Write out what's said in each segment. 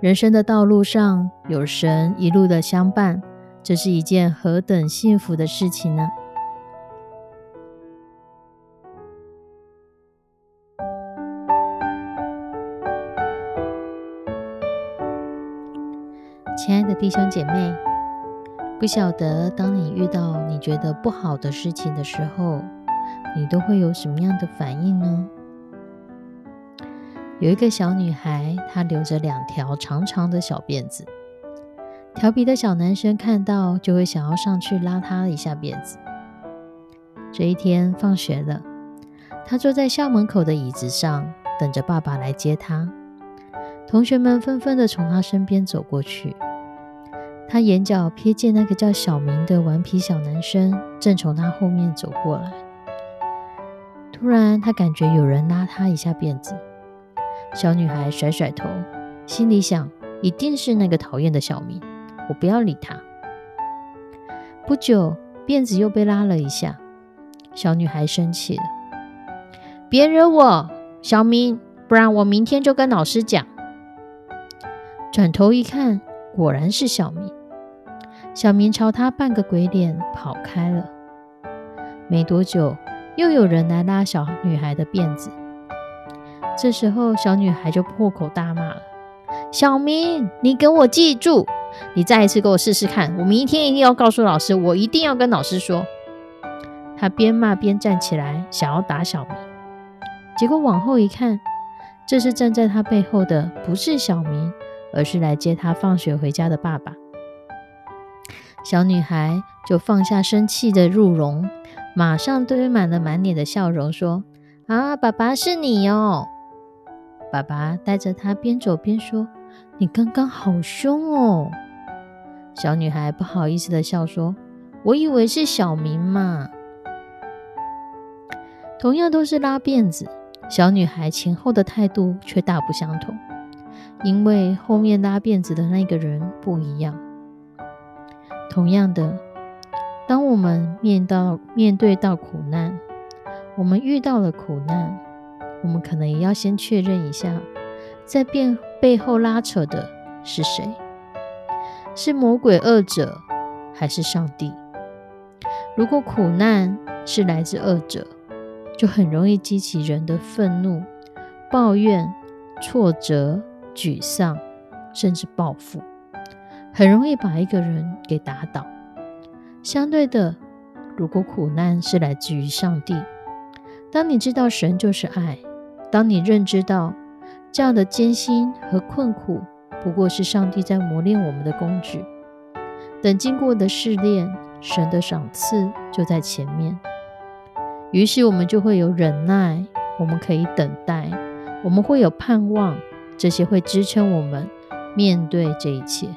人生的道路上有神一路的相伴，这是一件何等幸福的事情呢？亲爱的弟兄姐妹，不晓得当你遇到你觉得不好的事情的时候，你都会有什么样的反应呢？有一个小女孩，她留着两条长长的小辫子。调皮的小男生看到就会想要上去拉她一下辫子。这一天放学了，她坐在校门口的椅子上，等着爸爸来接她。同学们纷纷的从她身边走过去。她眼角瞥见那个叫小明的顽皮小男生正从她后面走过来。突然，她感觉有人拉她一下辫子。小女孩甩甩头，心里想：一定是那个讨厌的小明，我不要理他。不久，辫子又被拉了一下，小女孩生气了：“别惹我，小明，不然我明天就跟老师讲。”转头一看，果然是小明。小明朝他扮个鬼脸，跑开了。没多久，又有人来拉小女孩的辫子。这时候，小女孩就破口大骂了：“小明，你给我记住，你再一次给我试试看，我明天一定要告诉老师，我一定要跟老师说。”她边骂边站起来，想要打小明。结果往后一看，这是站在她背后的不是小明，而是来接她放学回家的爸爸。小女孩就放下生气的入容，马上堆满了满脸的笑容，说：“啊，爸爸是你哦。”爸爸带着她边走边说：“你刚刚好凶哦。”小女孩不好意思的笑说：“我以为是小明嘛。”同样都是拉辫子，小女孩前后的态度却大不相同，因为后面拉辫子的那个人不一样。同样的，当我们面到面对到苦难，我们遇到了苦难。我们可能也要先确认一下，在背背后拉扯的是谁？是魔鬼恶者，还是上帝？如果苦难是来自恶者，就很容易激起人的愤怒、抱怨、挫折、沮丧，甚至报复，很容易把一个人给打倒。相对的，如果苦难是来自于上帝，当你知道神就是爱。当你认知到这样的艰辛和困苦不过是上帝在磨练我们的工具，等经过的试炼，神的赏赐就在前面。于是我们就会有忍耐，我们可以等待，我们会有盼望，这些会支撑我们面对这一切，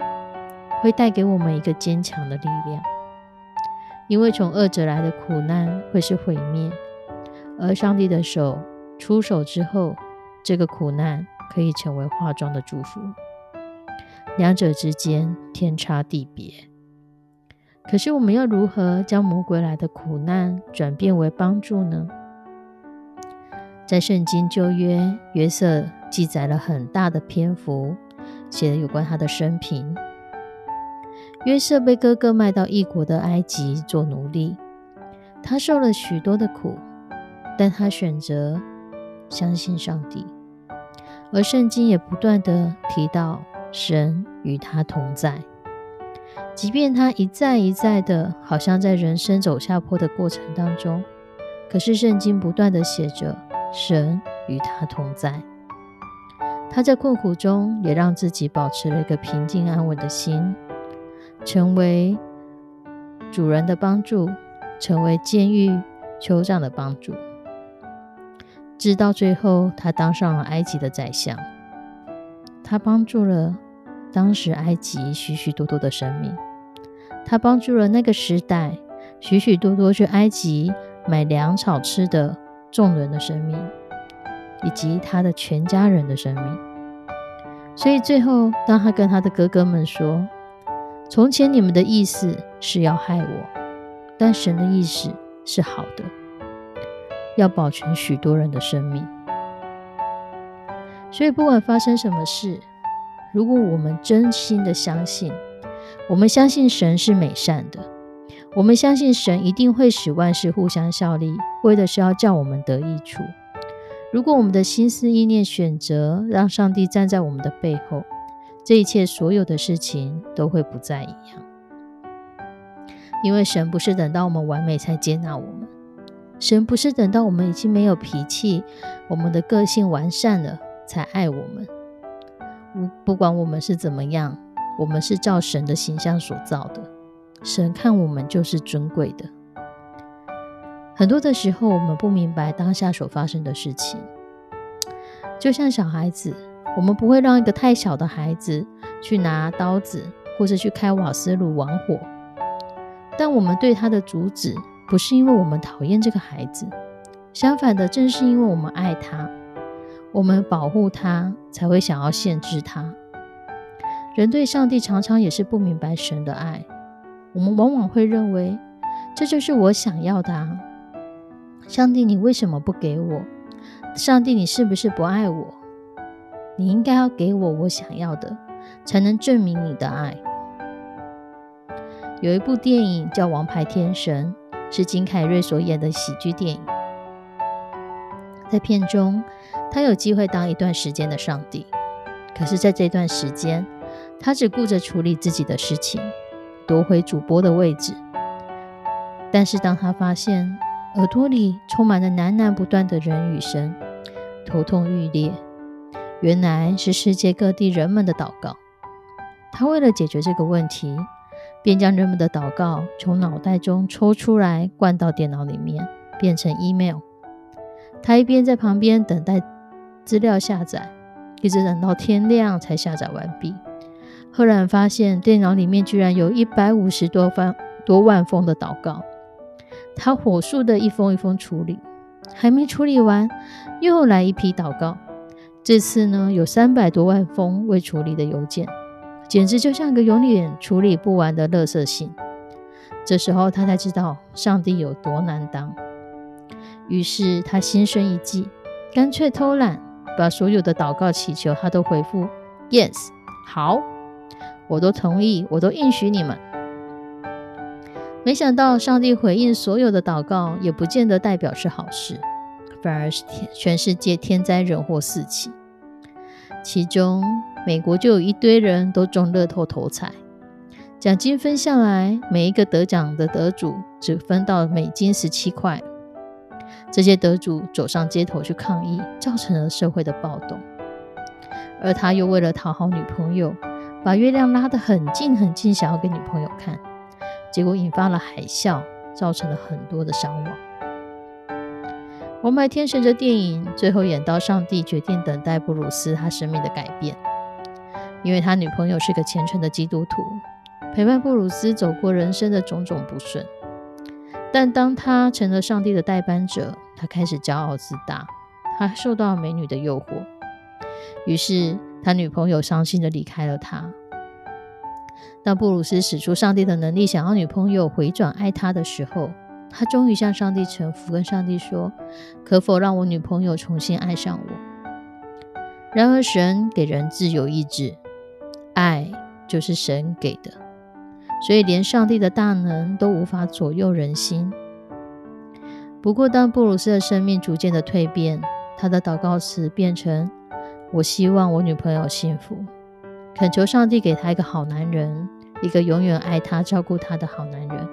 会带给我们一个坚强的力量。因为从恶者来的苦难会是毁灭，而上帝的手。出手之后，这个苦难可以成为化妆的祝福，两者之间天差地别。可是，我们要如何将魔鬼来的苦难转变为帮助呢？在圣经旧约，约瑟记载了很大的篇幅，写了有关他的生平。约瑟被哥哥卖到异国的埃及做奴隶，他受了许多的苦，但他选择。相信上帝，而圣经也不断的提到神与他同在，即便他一再一再的，好像在人生走下坡的过程当中，可是圣经不断的写着神与他同在。他在困苦中也让自己保持了一个平静安稳的心，成为主人的帮助，成为监狱酋长的帮助。直到最后，他当上了埃及的宰相。他帮助了当时埃及许许多多的生命，他帮助了那个时代许许多多去埃及买粮草吃的众人的生命，以及他的全家人的生命。所以最后，当他跟他的哥哥们说：“从前你们的意思是要害我，但神的意思是好的，要保全许多人的生命。”所以，不管发生什么事，如果我们真心的相信，我们相信神是美善的，我们相信神一定会使万事互相效力，为的是要叫我们得益处。如果我们的心思意念选择让上帝站在我们的背后，这一切所有的事情都会不再一样。因为神不是等到我们完美才接纳我们，神不是等到我们已经没有脾气，我们的个性完善了才爱我们。不不管我们是怎么样，我们是照神的形象所造的，神看我们就是尊贵的。很多的时候，我们不明白当下所发生的事情，就像小孩子，我们不会让一个太小的孩子去拿刀子，或者去开瓦斯炉玩火。但我们对他的阻止，不是因为我们讨厌这个孩子，相反的，正是因为我们爱他，我们保护他，才会想要限制他。人对上帝常常也是不明白神的爱，我们往往会认为这就是我想要的啊。上帝，你为什么不给我？上帝，你是不是不爱我？你应该要给我我想要的，才能证明你的爱。有一部电影叫《王牌天神》，是金凯瑞所演的喜剧电影。在片中，他有机会当一段时间的上帝，可是，在这段时间，他只顾着处理自己的事情，夺回主播的位置。但是，当他发现，耳朵里充满了喃喃不断的人语声，头痛欲裂。原来是世界各地人们的祷告。他为了解决这个问题，便将人们的祷告从脑袋中抽出来，灌到电脑里面，变成 email。他一边在旁边等待资料下载，一直等到天亮才下载完毕。赫然发现电脑里面居然有一百五十多万多万封的祷告。他火速的一封一封处理，还没处理完，又来一批祷告。这次呢，有三百多万封未处理的邮件，简直就像个永远处理不完的垃圾信。这时候他才知道上帝有多难当，于是他心生一计，干脆偷懒，把所有的祷告祈求他都回复 “yes”，好，我都同意，我都应许你们。没想到，上帝回应所有的祷告，也不见得代表是好事，反而是全世界天灾人祸四起。其中，美国就有一堆人都中乐透头彩，奖金分下来，每一个得奖的得主只分到美金十七块。这些得主走上街头去抗议，造成了社会的暴动。而他又为了讨好女朋友，把月亮拉得很近很近，想要给女朋友看。结果引发了海啸，造成了很多的伤亡。《王牌天神》这电影最后演到，上帝决定等待布鲁斯他生命的改变，因为他女朋友是个虔诚的基督徒，陪伴布鲁斯走过人生的种种不顺。但当他成了上帝的代班者，他开始骄傲自大，他受到美女的诱惑，于是他女朋友伤心的离开了他。当布鲁斯使出上帝的能力，想要女朋友回转爱他的时候，他终于向上帝臣服，跟上帝说：“可否让我女朋友重新爱上我？”然而，神给人自由意志，爱就是神给的，所以连上帝的大能都无法左右人心。不过，当布鲁斯的生命逐渐的蜕变，他的祷告词变成：“我希望我女朋友幸福。”恳求上帝给他一个好男人，一个永远爱他、照顾他的好男人。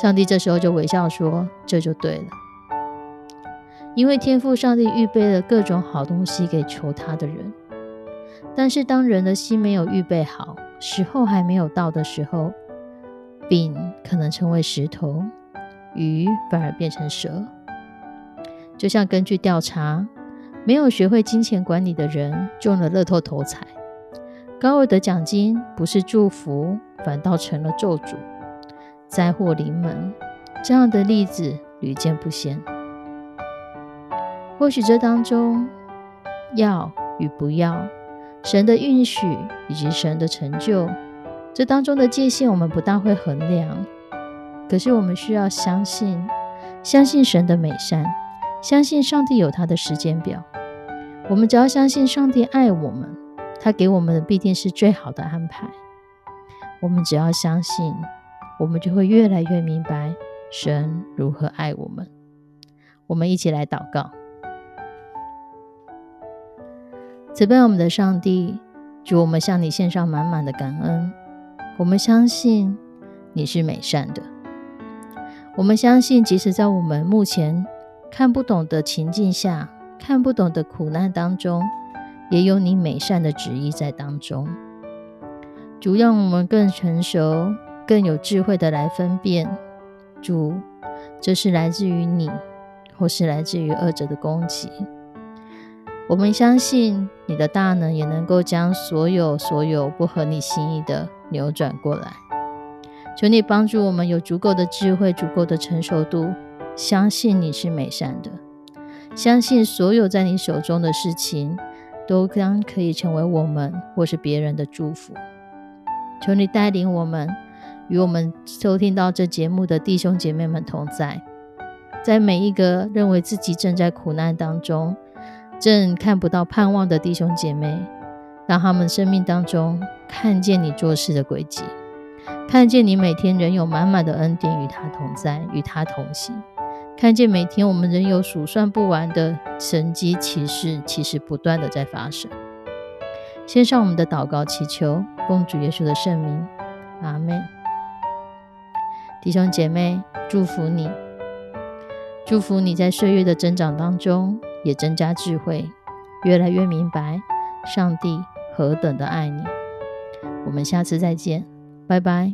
上帝这时候就微笑说：“这就对了，因为天赋上帝预备了各种好东西给求他的人。但是当人的心没有预备好，时候还没有到的时候，饼可能成为石头，鱼反而变成蛇。就像根据调查，没有学会金钱管理的人中了乐透头彩。”高额的奖金不是祝福，反倒成了咒诅。灾祸临门，这样的例子屡见不鲜。或许这当中要与不要，神的允许以及神的成就，这当中的界限我们不大会衡量。可是我们需要相信，相信神的美善，相信上帝有他的时间表。我们只要相信上帝爱我们，他给我们的必定是最好的安排。我们只要相信，我们就会越来越明白神如何爱我们。我们一起来祷告。慈悲我们的上帝，主，我们向你献上满满的感恩。我们相信你是美善的。我们相信，即使在我们目前看不懂的情境下，看不懂的苦难当中，也有你美善的旨意在当中。主，让我们更成熟、更有智慧的来分辨，主，这是来自于你，或是来自于恶者的攻击。我们相信你的大能也能够将所有所有不合你心意的扭转过来。求你帮助我们有足够的智慧、足够的成熟度，相信你是美善的，相信所有在你手中的事情都将可以成为我们或是别人的祝福。求你带领我们，与我们收听到这节目的弟兄姐妹们同在，在每一个认为自己正在苦难当中。正看不到盼望的弟兄姐妹，让他们生命当中看见你做事的轨迹，看见你每天仍有满满的恩典与他同在，与他同行，看见每天我们仍有数算不完的神迹奇事，其实不断的在发生。献上我们的祷告祈求，奉主耶稣的圣名，阿门。弟兄姐妹，祝福你，祝福你在岁月的增长当中。也增加智慧，越来越明白上帝何等的爱你。我们下次再见，拜拜。